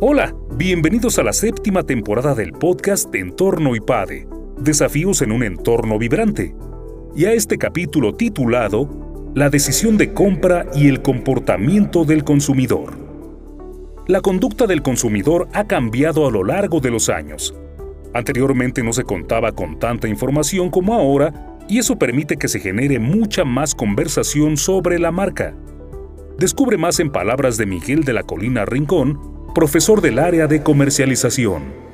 Hola, bienvenidos a la séptima temporada del podcast de Entorno IPADE, Desafíos en un entorno vibrante, y a este capítulo titulado La decisión de compra y el comportamiento del consumidor. La conducta del consumidor ha cambiado a lo largo de los años. Anteriormente no se contaba con tanta información como ahora y eso permite que se genere mucha más conversación sobre la marca. Descubre más en palabras de Miguel de la Colina Rincón, profesor del área de comercialización.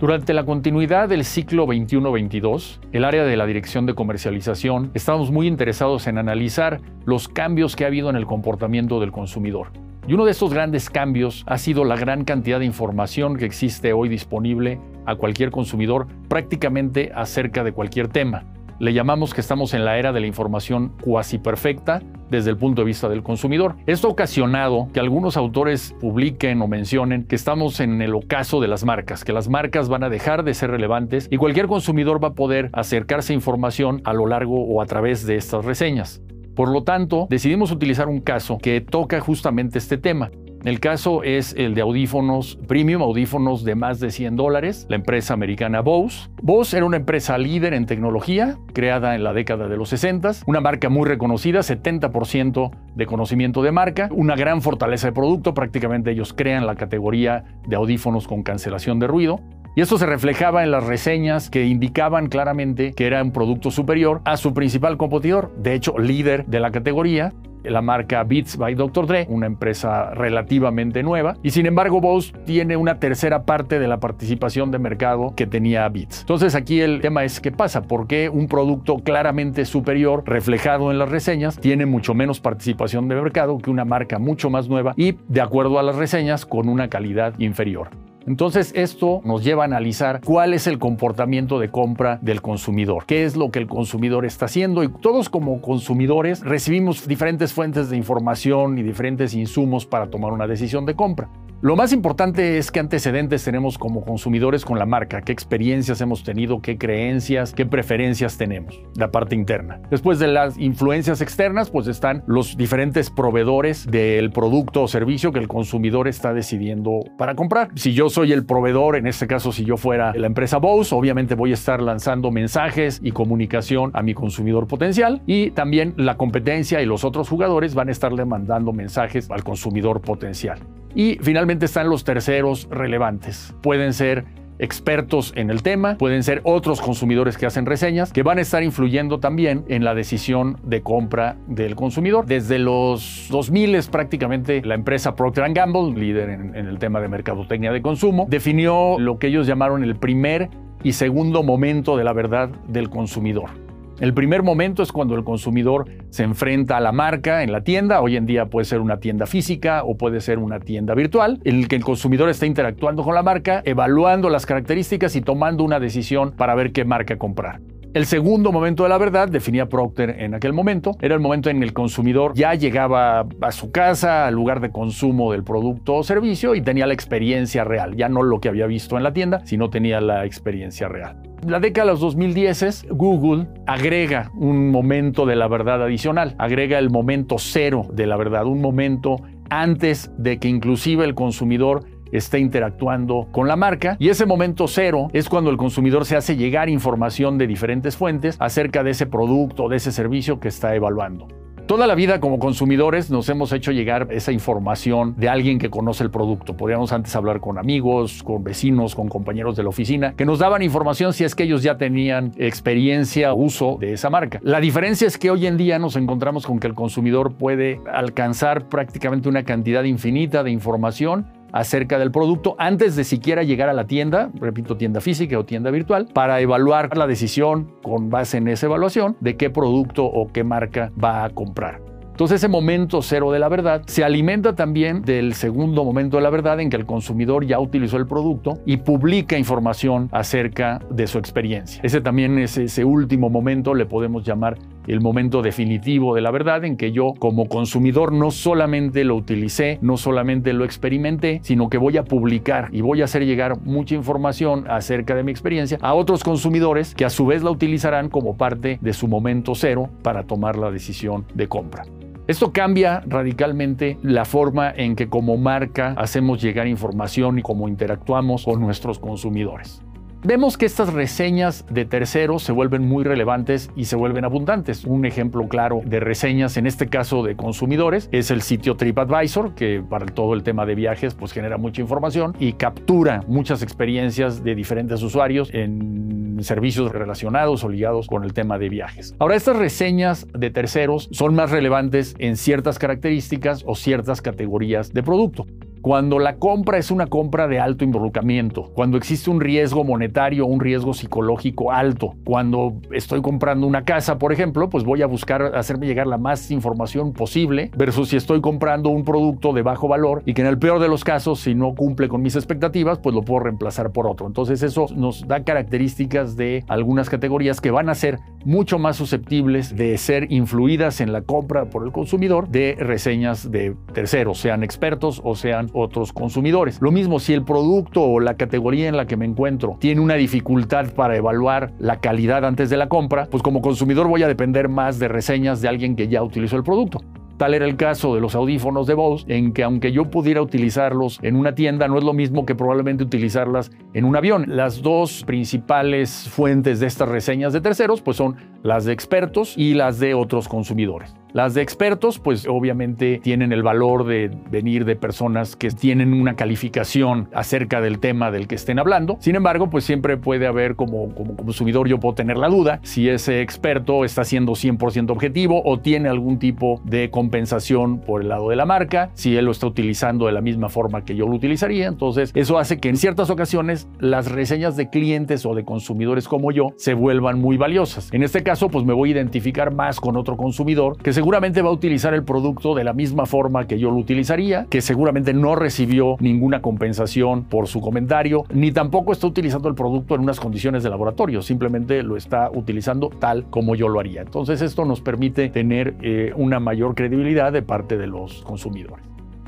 Durante la continuidad del ciclo 21-22, el área de la dirección de comercialización estamos muy interesados en analizar los cambios que ha habido en el comportamiento del consumidor. Y uno de estos grandes cambios ha sido la gran cantidad de información que existe hoy disponible a cualquier consumidor prácticamente acerca de cualquier tema. Le llamamos que estamos en la era de la información cuasi perfecta desde el punto de vista del consumidor. Esto ha ocasionado que algunos autores publiquen o mencionen que estamos en el ocaso de las marcas, que las marcas van a dejar de ser relevantes y cualquier consumidor va a poder acercarse a información a lo largo o a través de estas reseñas. Por lo tanto, decidimos utilizar un caso que toca justamente este tema. El caso es el de audífonos premium, audífonos de más de 100 dólares, la empresa americana Bose. Bose era una empresa líder en tecnología, creada en la década de los 60, una marca muy reconocida, 70% de conocimiento de marca, una gran fortaleza de producto, prácticamente ellos crean la categoría de audífonos con cancelación de ruido. Y esto se reflejaba en las reseñas que indicaban claramente que era un producto superior a su principal competidor, de hecho líder de la categoría, la marca Beats by Dr. Dre, una empresa relativamente nueva, y sin embargo Bose tiene una tercera parte de la participación de mercado que tenía Beats. Entonces aquí el tema es qué pasa, por qué un producto claramente superior reflejado en las reseñas tiene mucho menos participación de mercado que una marca mucho más nueva y de acuerdo a las reseñas con una calidad inferior. Entonces esto nos lleva a analizar cuál es el comportamiento de compra del consumidor, qué es lo que el consumidor está haciendo y todos como consumidores recibimos diferentes fuentes de información y diferentes insumos para tomar una decisión de compra. Lo más importante es qué antecedentes tenemos como consumidores con la marca, qué experiencias hemos tenido, qué creencias, qué preferencias tenemos, la parte interna. Después de las influencias externas, pues están los diferentes proveedores del producto o servicio que el consumidor está decidiendo para comprar. Si yo soy el proveedor, en este caso si yo fuera la empresa Bose, obviamente voy a estar lanzando mensajes y comunicación a mi consumidor potencial y también la competencia y los otros jugadores van a estarle mandando mensajes al consumidor potencial. Y finalmente están los terceros relevantes. Pueden ser expertos en el tema, pueden ser otros consumidores que hacen reseñas, que van a estar influyendo también en la decisión de compra del consumidor. Desde los 2000 es prácticamente la empresa Procter Gamble, líder en el tema de mercadotecnia de consumo, definió lo que ellos llamaron el primer y segundo momento de la verdad del consumidor. El primer momento es cuando el consumidor se enfrenta a la marca en la tienda. Hoy en día puede ser una tienda física o puede ser una tienda virtual, en el que el consumidor está interactuando con la marca, evaluando las características y tomando una decisión para ver qué marca comprar. El segundo momento de la verdad, definía Procter en aquel momento, era el momento en el consumidor ya llegaba a su casa, al lugar de consumo del producto o servicio y tenía la experiencia real, ya no lo que había visto en la tienda, sino tenía la experiencia real la década de los 2010 Google agrega un momento de la verdad adicional, agrega el momento cero de la verdad, un momento antes de que inclusive el consumidor esté interactuando con la marca y ese momento cero es cuando el consumidor se hace llegar información de diferentes fuentes acerca de ese producto de ese servicio que está evaluando. Toda la vida como consumidores nos hemos hecho llegar esa información de alguien que conoce el producto. Podríamos antes hablar con amigos, con vecinos, con compañeros de la oficina, que nos daban información si es que ellos ya tenían experiencia o uso de esa marca. La diferencia es que hoy en día nos encontramos con que el consumidor puede alcanzar prácticamente una cantidad infinita de información acerca del producto antes de siquiera llegar a la tienda, repito, tienda física o tienda virtual, para evaluar la decisión con base en esa evaluación de qué producto o qué marca va a comprar. Entonces ese momento cero de la verdad se alimenta también del segundo momento de la verdad en que el consumidor ya utilizó el producto y publica información acerca de su experiencia. Ese también es ese último momento, le podemos llamar el momento definitivo de la verdad en que yo como consumidor no solamente lo utilicé, no solamente lo experimenté, sino que voy a publicar y voy a hacer llegar mucha información acerca de mi experiencia a otros consumidores que a su vez la utilizarán como parte de su momento cero para tomar la decisión de compra. Esto cambia radicalmente la forma en que como marca hacemos llegar información y cómo interactuamos con nuestros consumidores. Vemos que estas reseñas de terceros se vuelven muy relevantes y se vuelven abundantes. Un ejemplo claro de reseñas, en este caso de consumidores, es el sitio TripAdvisor, que para todo el tema de viajes pues genera mucha información y captura muchas experiencias de diferentes usuarios en servicios relacionados o ligados con el tema de viajes. Ahora, estas reseñas de terceros son más relevantes en ciertas características o ciertas categorías de producto. Cuando la compra es una compra de alto involucramiento, cuando existe un riesgo monetario un riesgo psicológico alto, cuando estoy comprando una casa, por ejemplo, pues voy a buscar hacerme llegar la más información posible versus si estoy comprando un producto de bajo valor y que en el peor de los casos, si no cumple con mis expectativas, pues lo puedo reemplazar por otro. Entonces eso nos da características de algunas categorías que van a ser mucho más susceptibles de ser influidas en la compra por el consumidor de reseñas de terceros, sean expertos o sean otros consumidores. Lo mismo si el producto o la categoría en la que me encuentro tiene una dificultad para evaluar la calidad antes de la compra, pues como consumidor voy a depender más de reseñas de alguien que ya utilizó el producto. Tal era el caso de los audífonos de Bose, en que aunque yo pudiera utilizarlos en una tienda, no es lo mismo que probablemente utilizarlas en un avión. Las dos principales fuentes de estas reseñas de terceros pues son las de expertos y las de otros consumidores. Las de expertos, pues obviamente tienen el valor de venir de personas que tienen una calificación acerca del tema del que estén hablando. Sin embargo, pues siempre puede haber como, consumidor, yo puedo tener la duda si ese experto está siendo 100% objetivo o tiene algún tipo de compensación por el lado de la marca, si él lo está utilizando de la misma forma que yo lo utilizaría. Entonces, eso hace que en ciertas ocasiones las reseñas de clientes o de consumidores como yo se vuelvan muy valiosas. En este caso, pues me voy a identificar más con otro consumidor que seguramente va a utilizar el producto de la misma forma que yo lo utilizaría, que seguramente no recibió ninguna compensación por su comentario, ni tampoco está utilizando el producto en unas condiciones de laboratorio, simplemente lo está utilizando tal como yo lo haría. Entonces esto nos permite tener eh, una mayor credibilidad de parte de los consumidores.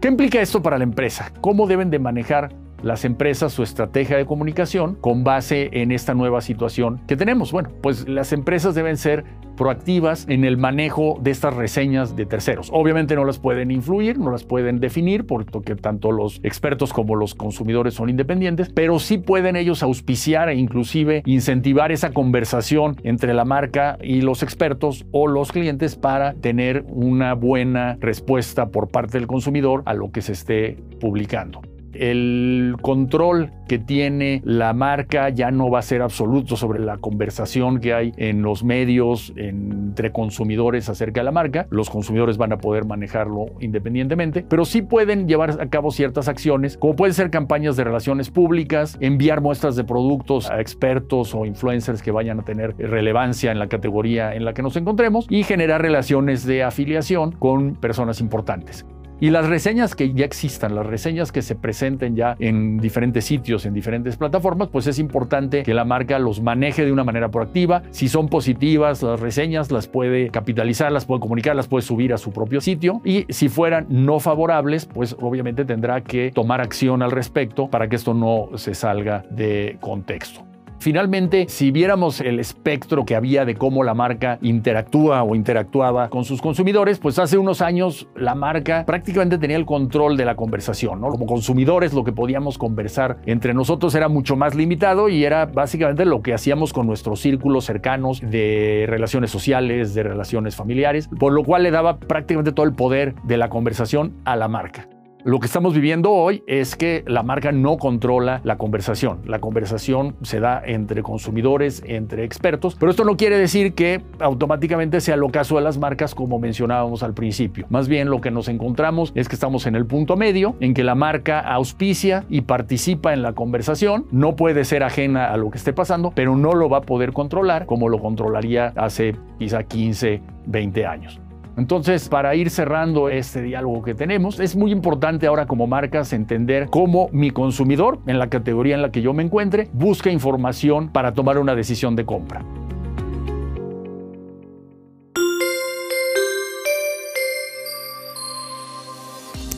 ¿Qué implica esto para la empresa? ¿Cómo deben de manejar las empresas su estrategia de comunicación con base en esta nueva situación que tenemos. Bueno, pues las empresas deben ser proactivas en el manejo de estas reseñas de terceros. Obviamente no las pueden influir, no las pueden definir, porque tanto los expertos como los consumidores son independientes, pero sí pueden ellos auspiciar e inclusive incentivar esa conversación entre la marca y los expertos o los clientes para tener una buena respuesta por parte del consumidor a lo que se esté publicando el control que tiene la marca ya no va a ser absoluto sobre la conversación que hay en los medios entre consumidores acerca de la marca. Los consumidores van a poder manejarlo independientemente, pero sí pueden llevar a cabo ciertas acciones, como pueden ser campañas de relaciones públicas, enviar muestras de productos a expertos o influencers que vayan a tener relevancia en la categoría en la que nos encontremos y generar relaciones de afiliación con personas importantes. Y las reseñas que ya existan, las reseñas que se presenten ya en diferentes sitios, en diferentes plataformas, pues es importante que la marca los maneje de una manera proactiva. Si son positivas las reseñas, las puede capitalizar, las puede comunicar, las puede subir a su propio sitio. Y si fueran no favorables, pues obviamente tendrá que tomar acción al respecto para que esto no se salga de contexto. Finalmente, si viéramos el espectro que había de cómo la marca interactúa o interactuaba con sus consumidores, pues hace unos años la marca prácticamente tenía el control de la conversación. Como consumidores lo que podíamos conversar entre nosotros era mucho más limitado y era básicamente lo que hacíamos con nuestros círculos cercanos de relaciones sociales, de relaciones familiares, por lo cual le daba prácticamente todo el poder de la conversación a la marca. Lo que estamos viviendo hoy es que la marca no controla la conversación. La conversación se da entre consumidores, entre expertos, pero esto no quiere decir que automáticamente sea lo caso de las marcas como mencionábamos al principio. Más bien lo que nos encontramos es que estamos en el punto medio en que la marca auspicia y participa en la conversación, no puede ser ajena a lo que esté pasando, pero no lo va a poder controlar como lo controlaría hace quizá 15, 20 años. Entonces, para ir cerrando este diálogo que tenemos, es muy importante ahora como marcas entender cómo mi consumidor, en la categoría en la que yo me encuentre, busca información para tomar una decisión de compra.